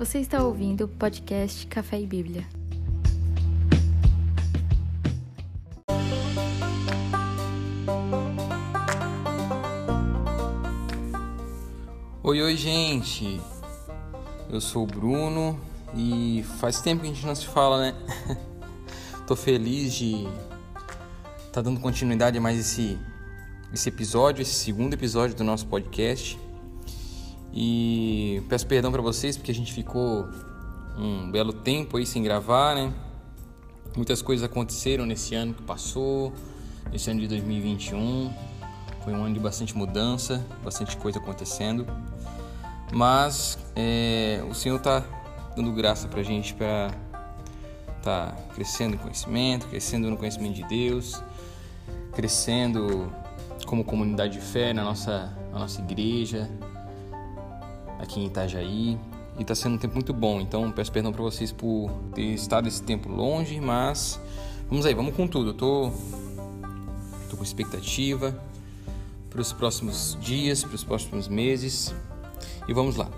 Você está ouvindo o podcast Café e Bíblia. Oi, oi, gente. Eu sou o Bruno e faz tempo que a gente não se fala, né? Tô feliz de estar tá dando continuidade a mais esse esse episódio, esse segundo episódio do nosso podcast. E peço perdão para vocês porque a gente ficou um belo tempo aí sem gravar, né? Muitas coisas aconteceram nesse ano que passou, nesse ano de 2021. Foi um ano de bastante mudança, bastante coisa acontecendo. Mas é, o Senhor está dando graça para a gente para tá crescendo em conhecimento, crescendo no conhecimento de Deus, crescendo como comunidade de fé na nossa, na nossa igreja, aqui em Itajaí. E está sendo um tempo muito bom, então peço perdão para vocês por ter estado esse tempo longe, mas vamos aí, vamos com tudo. Eu tô, tô com expectativa para os próximos dias, para os próximos meses e vamos lá.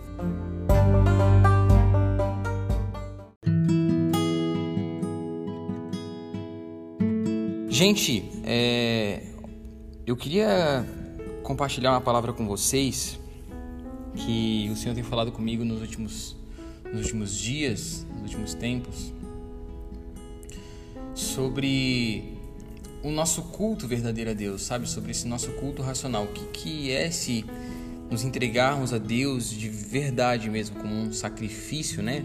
Gente, é, eu queria compartilhar uma palavra com vocês que o Senhor tem falado comigo nos últimos, nos últimos dias, nos últimos tempos, sobre o nosso culto verdadeiro a Deus, sabe? Sobre esse nosso culto racional. O que, que é se nos entregarmos a Deus de verdade mesmo, como um sacrifício, né?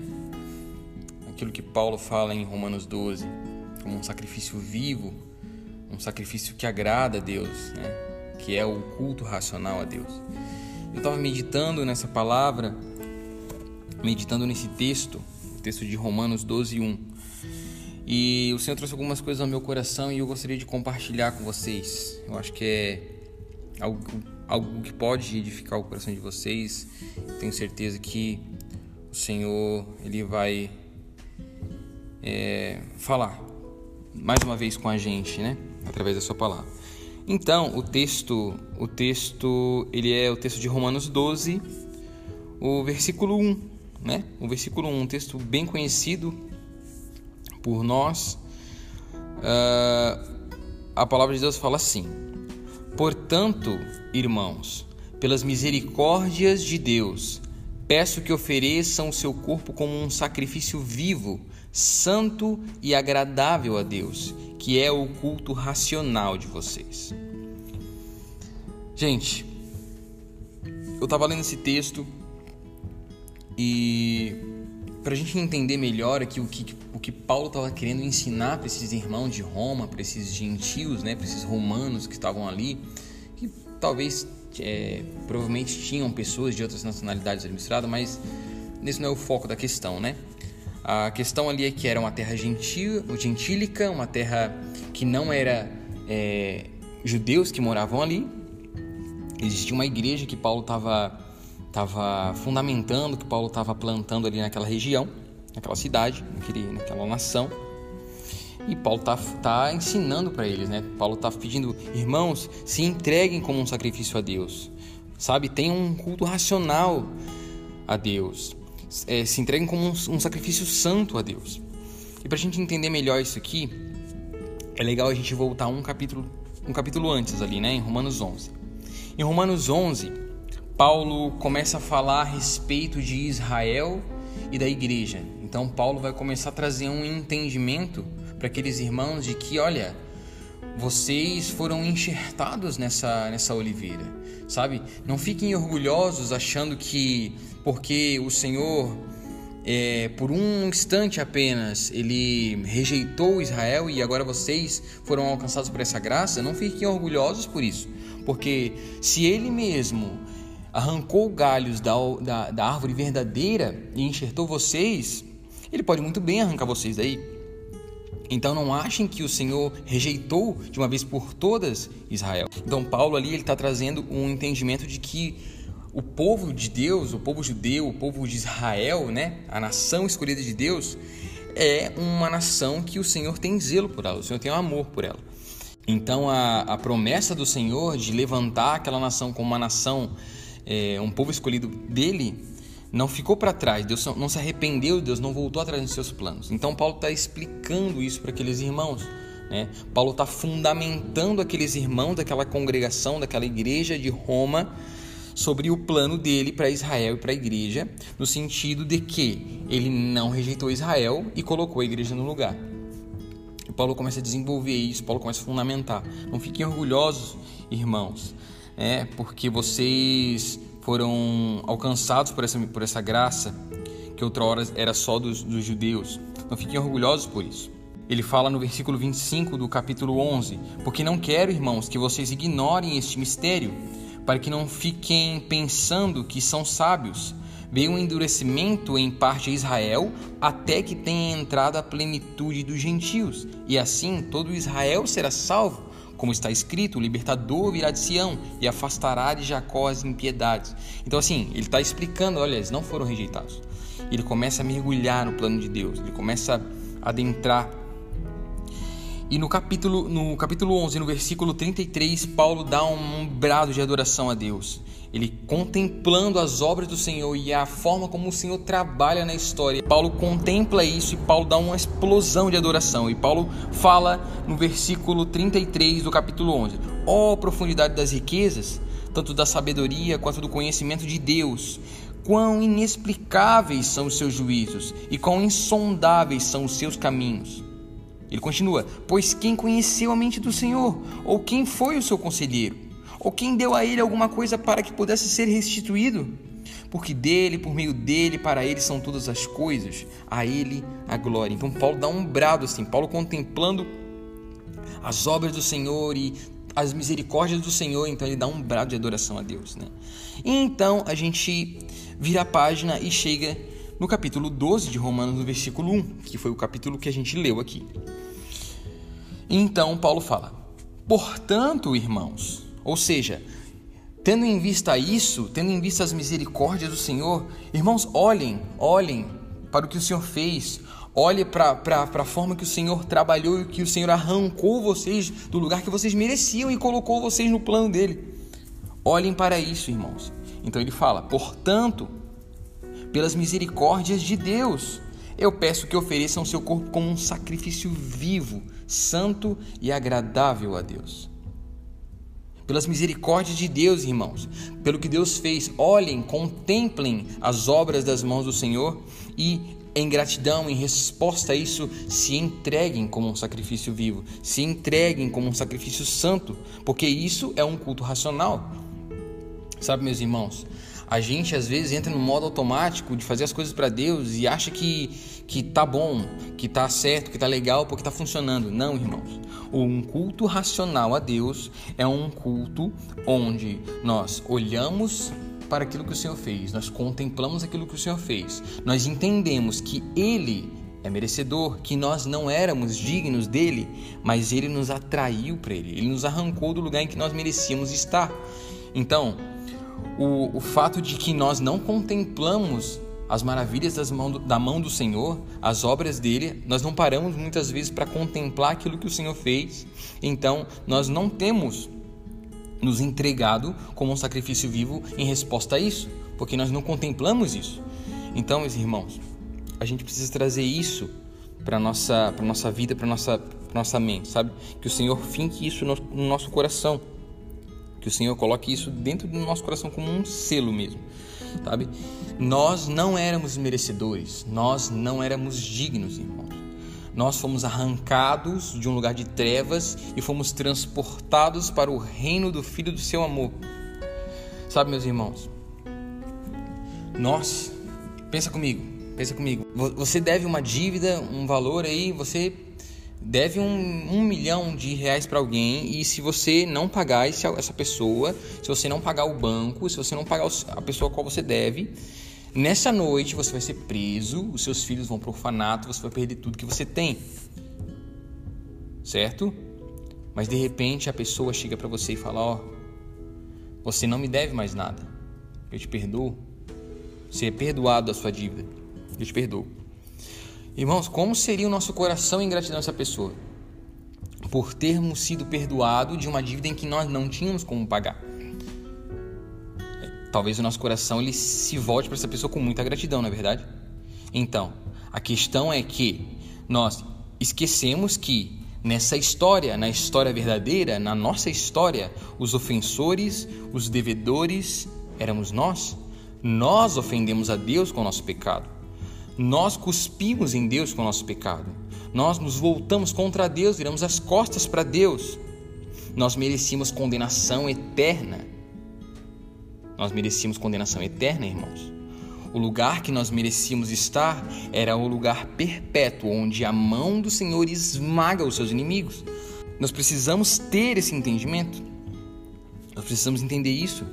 Aquilo que Paulo fala em Romanos 12, como um sacrifício vivo, um sacrifício que agrada a Deus, né? Que é o culto racional a Deus. Eu estava meditando nessa palavra, meditando nesse texto, texto de Romanos 12, 1. E o Senhor trouxe algumas coisas ao meu coração e eu gostaria de compartilhar com vocês. Eu acho que é algo, algo que pode edificar o coração de vocês. Tenho certeza que o Senhor ele vai é, falar mais uma vez com a gente, né? Através da sua palavra. Então, o texto, o texto, ele é o texto de Romanos 12, o versículo 1, né? O versículo 1, um texto bem conhecido por nós. Uh, a palavra de Deus fala assim: Portanto, irmãos, pelas misericórdias de Deus, peço que ofereçam seu corpo como um sacrifício vivo, santo e agradável a Deus, que é o culto racional de vocês. Gente, eu estava lendo esse texto e para a gente entender melhor aqui o que, o que Paulo estava querendo ensinar para esses irmãos de Roma, para esses gentios, né, para esses romanos que estavam ali, que talvez é, provavelmente tinham pessoas de outras nacionalidades administradas, mas esse não é o foco da questão, né? A questão ali é que era uma terra gentil, gentílica, uma terra que não era é, judeus que moravam ali. Existia uma igreja que Paulo estava tava fundamentando, que Paulo estava plantando ali naquela região, naquela cidade, naquele, naquela nação. E Paulo está tá ensinando para eles, né? Paulo está pedindo, irmãos, se entreguem como um sacrifício a Deus, sabe? Tenham um culto racional a Deus é, se entreguem como um, um sacrifício santo a Deus. E para a gente entender melhor isso aqui, é legal a gente voltar um capítulo, um capítulo antes ali, né, em Romanos 11. Em Romanos 11, Paulo começa a falar a respeito de Israel e da igreja. Então Paulo vai começar a trazer um entendimento para aqueles irmãos de que, olha, vocês foram enxertados nessa, nessa oliveira, sabe? Não fiquem orgulhosos achando que porque o Senhor, é, por um instante apenas, ele rejeitou Israel e agora vocês foram alcançados por essa graça, não fiquem orgulhosos por isso, porque se ele mesmo arrancou galhos da, da, da árvore verdadeira e enxertou vocês, ele pode muito bem arrancar vocês daí. Então não achem que o Senhor rejeitou de uma vez por todas Israel. Então Paulo ali ele está trazendo um entendimento de que o povo de Deus, o povo judeu, o povo de Israel, né, a nação escolhida de Deus, é uma nação que o Senhor tem zelo por ela, o Senhor tem um amor por ela. Então a, a promessa do Senhor de levantar aquela nação como uma nação, é, um povo escolhido dele, não ficou para trás, Deus não se arrependeu, Deus não voltou atrás dos seus planos. Então Paulo está explicando isso para aqueles irmãos. Né? Paulo está fundamentando aqueles irmãos daquela congregação, daquela igreja de Roma, sobre o plano dele para Israel e para a igreja, no sentido de que ele não rejeitou Israel e colocou a igreja no lugar. E Paulo começa a desenvolver isso, Paulo começa a fundamentar. Não fiquem orgulhosos, irmãos, né? porque vocês foram alcançados por essa, por essa graça que outrora era só dos, dos judeus. Não fiquem orgulhosos por isso. Ele fala no versículo 25 do capítulo 11: Porque não quero, irmãos, que vocês ignorem este mistério, para que não fiquem pensando que são sábios. Veio um endurecimento em parte a Israel, até que tenha entrado a plenitude dos gentios, e assim todo Israel será salvo. Como está escrito, o libertador virá de Sião e afastará de Jacó as impiedades. Então, assim, ele está explicando: olha, eles não foram rejeitados. Ele começa a mergulhar no plano de Deus, ele começa a adentrar. E no capítulo, no capítulo 11, no versículo 33, Paulo dá um brado de adoração a Deus. Ele contemplando as obras do Senhor e a forma como o Senhor trabalha na história. Paulo contempla isso e Paulo dá uma explosão de adoração. E Paulo fala no versículo 33 do capítulo 11: Ó oh, profundidade das riquezas, tanto da sabedoria quanto do conhecimento de Deus. Quão inexplicáveis são os seus juízos e quão insondáveis são os seus caminhos. Ele continua: Pois quem conheceu a mente do Senhor? Ou quem foi o seu conselheiro? Ou quem deu a ele alguma coisa para que pudesse ser restituído? Porque dele, por meio dele, para ele são todas as coisas, a ele a glória. Então Paulo dá um brado assim, Paulo contemplando as obras do Senhor e as misericórdias do Senhor, então ele dá um brado de adoração a Deus, né? E então a gente vira a página e chega no capítulo 12 de Romanos, no versículo 1, que foi o capítulo que a gente leu aqui. Então Paulo fala: Portanto, irmãos, ou seja, tendo em vista isso, tendo em vista as misericórdias do Senhor, irmãos, olhem, olhem para o que o Senhor fez, olhem para a forma que o Senhor trabalhou e que o Senhor arrancou vocês do lugar que vocês mereciam e colocou vocês no plano dele. Olhem para isso, irmãos. Então ele fala: portanto, pelas misericórdias de Deus, eu peço que ofereçam seu corpo como um sacrifício vivo, santo e agradável a Deus pelas misericórdias de Deus, irmãos, pelo que Deus fez. Olhem, contemplem as obras das mãos do Senhor e, em gratidão, em resposta a isso, se entreguem como um sacrifício vivo, se entreguem como um sacrifício santo, porque isso é um culto racional. Sabe, meus irmãos, a gente às vezes entra no modo automático de fazer as coisas para Deus e acha que que tá bom, que tá certo, que tá legal porque tá funcionando. Não, irmãos. Um culto racional a Deus é um culto onde nós olhamos para aquilo que o Senhor fez, nós contemplamos aquilo que o Senhor fez, nós entendemos que Ele é merecedor, que nós não éramos dignos dele, mas Ele nos atraiu para Ele, Ele nos arrancou do lugar em que nós merecíamos estar. Então, o, o fato de que nós não contemplamos as maravilhas das mão do, da mão do Senhor, as obras dele, nós não paramos muitas vezes para contemplar aquilo que o Senhor fez, então nós não temos nos entregado como um sacrifício vivo em resposta a isso, porque nós não contemplamos isso. Então, meus irmãos, a gente precisa trazer isso para nossa para nossa vida, para nossa pra nossa mente, sabe? Que o Senhor finque isso no, no nosso coração. Que o Senhor coloque isso dentro do nosso coração como um selo mesmo, sabe? Nós não éramos merecedores, nós não éramos dignos, irmãos. Nós fomos arrancados de um lugar de trevas e fomos transportados para o reino do Filho do seu amor. Sabe, meus irmãos? Nós, pensa comigo, pensa comigo. Você deve uma dívida, um valor aí, você deve um, um milhão de reais para alguém e se você não pagar esse, essa pessoa, se você não pagar o banco, se você não pagar a pessoa a qual você deve, nessa noite você vai ser preso, os seus filhos vão para o orfanato, você vai perder tudo que você tem. Certo? Mas de repente a pessoa chega para você e fala: Ó, oh, você não me deve mais nada, eu te perdoo. Você é perdoado da sua dívida, eu te perdoo. Irmãos, como seria o nosso coração em gratidão a essa pessoa? Por termos sido perdoado de uma dívida em que nós não tínhamos como pagar. talvez o nosso coração ele se volte para essa pessoa com muita gratidão, não é verdade? Então, a questão é que nós esquecemos que nessa história, na história verdadeira, na nossa história, os ofensores, os devedores éramos nós. Nós ofendemos a Deus com o nosso pecado. Nós cuspimos em Deus com o nosso pecado. Nós nos voltamos contra Deus, viramos as costas para Deus. Nós merecíamos condenação eterna. Nós merecíamos condenação eterna, irmãos. O lugar que nós merecíamos estar era o lugar perpétuo, onde a mão do Senhor esmaga os seus inimigos. Nós precisamos ter esse entendimento. Nós precisamos entender isso.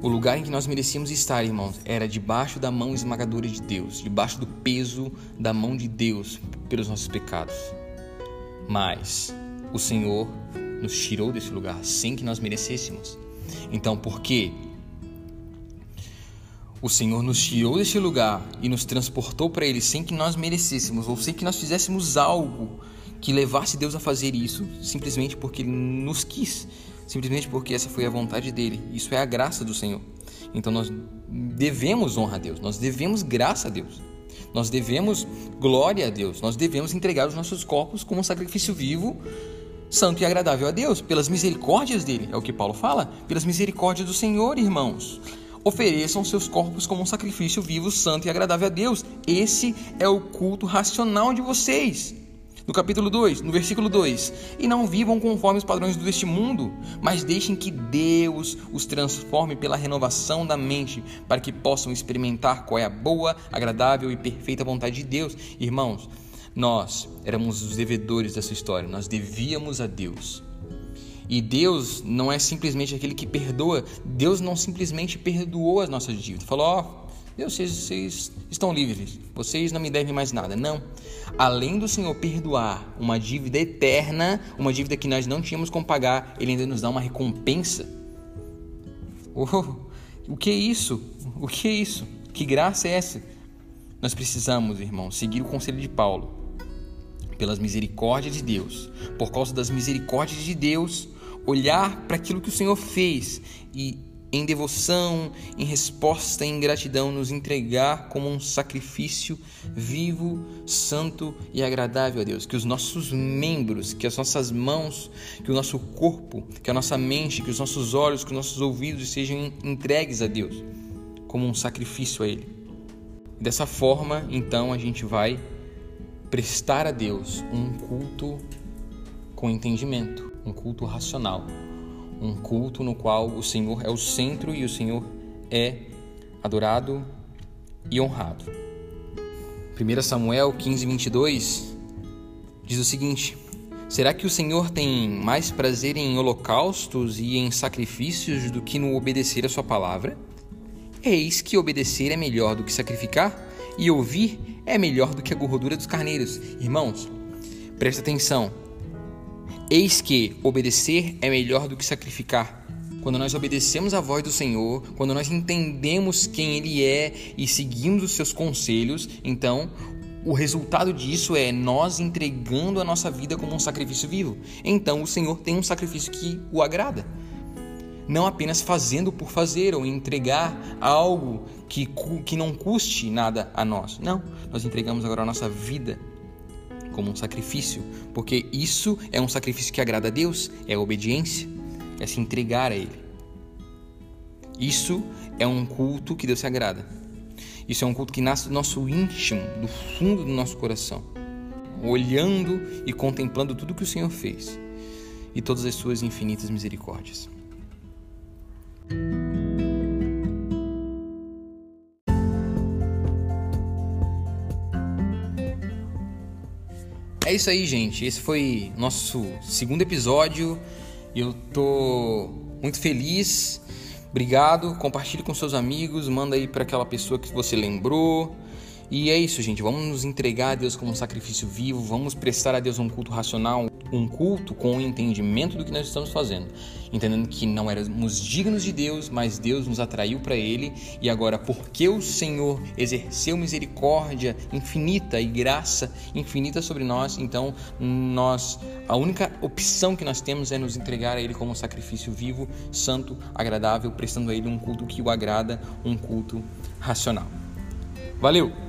O lugar em que nós merecíamos estar, irmãos, era debaixo da mão esmagadora de Deus, debaixo do peso da mão de Deus pelos nossos pecados. Mas o Senhor nos tirou desse lugar sem que nós merecêssemos. Então, por quê? O Senhor nos tirou desse lugar e nos transportou para Ele sem que nós merecêssemos ou sem que nós fizéssemos algo que levasse Deus a fazer isso, simplesmente porque Ele nos quis, simplesmente porque essa foi a vontade dele. Isso é a graça do Senhor. Então nós devemos honra a Deus, nós devemos graça a Deus, nós devemos glória a Deus, nós devemos entregar os nossos corpos como um sacrifício vivo, santo e agradável a Deus, pelas misericórdias dele, é o que Paulo fala, pelas misericórdias do Senhor, irmãos. Ofereçam seus corpos como um sacrifício vivo, santo e agradável a Deus. Esse é o culto racional de vocês. No capítulo 2, no versículo 2: E não vivam conforme os padrões deste mundo, mas deixem que Deus os transforme pela renovação da mente, para que possam experimentar qual é a boa, agradável e perfeita vontade de Deus. Irmãos, nós éramos os devedores dessa história, nós devíamos a Deus. E Deus não é simplesmente aquele que perdoa. Deus não simplesmente perdoou as nossas dívidas. Falou: Ó, Deus, vocês, estão livres. Vocês não me devem mais nada. Não. Além do Senhor perdoar uma dívida eterna, uma dívida que nós não tínhamos como pagar, Ele ainda nos dá uma recompensa. Oh, o que é isso? O que é isso? Que graça é essa? Nós precisamos, irmão, seguir o conselho de Paulo. Pelas misericórdias de Deus, por causa das misericórdias de Deus, olhar para aquilo que o Senhor fez e em devoção, em resposta, em gratidão, nos entregar como um sacrifício vivo, santo e agradável a Deus. Que os nossos membros, que as nossas mãos, que o nosso corpo, que a nossa mente, que os nossos olhos, que os nossos ouvidos sejam entregues a Deus como um sacrifício a Ele. Dessa forma, então, a gente vai prestar a Deus um culto com entendimento um culto racional, um culto no qual o Senhor é o centro e o Senhor é adorado e honrado. 1 Samuel 15, 22 diz o seguinte: Será que o Senhor tem mais prazer em holocaustos e em sacrifícios do que no obedecer a Sua palavra? Eis que obedecer é melhor do que sacrificar, e ouvir é melhor do que a gordura dos carneiros. Irmãos, presta atenção. Eis que obedecer é melhor do que sacrificar. Quando nós obedecemos a voz do Senhor, quando nós entendemos quem Ele é e seguimos os seus conselhos, então o resultado disso é nós entregando a nossa vida como um sacrifício vivo. Então o Senhor tem um sacrifício que o agrada. Não apenas fazendo por fazer ou entregar algo que, que não custe nada a nós. Não, nós entregamos agora a nossa vida como um sacrifício, porque isso é um sacrifício que agrada a Deus, é a obediência, é se entregar a Ele. Isso é um culto que Deus se agrada. Isso é um culto que nasce do nosso íntimo, do fundo do nosso coração, olhando e contemplando tudo que o Senhor fez e todas as suas infinitas misericórdias. É isso aí, gente. Esse foi nosso segundo episódio. Eu tô muito feliz. Obrigado. Compartilhe com seus amigos, manda aí para aquela pessoa que você lembrou. E é isso, gente. Vamos nos entregar a Deus como um sacrifício vivo. Vamos prestar a Deus um culto racional, um culto com o entendimento do que nós estamos fazendo, entendendo que não éramos dignos de Deus, mas Deus nos atraiu para Ele e agora, porque o Senhor exerceu misericórdia infinita e graça infinita sobre nós, então nós a única opção que nós temos é nos entregar a Ele como um sacrifício vivo, santo, agradável, prestando a Ele um culto que o agrada, um culto racional. Valeu!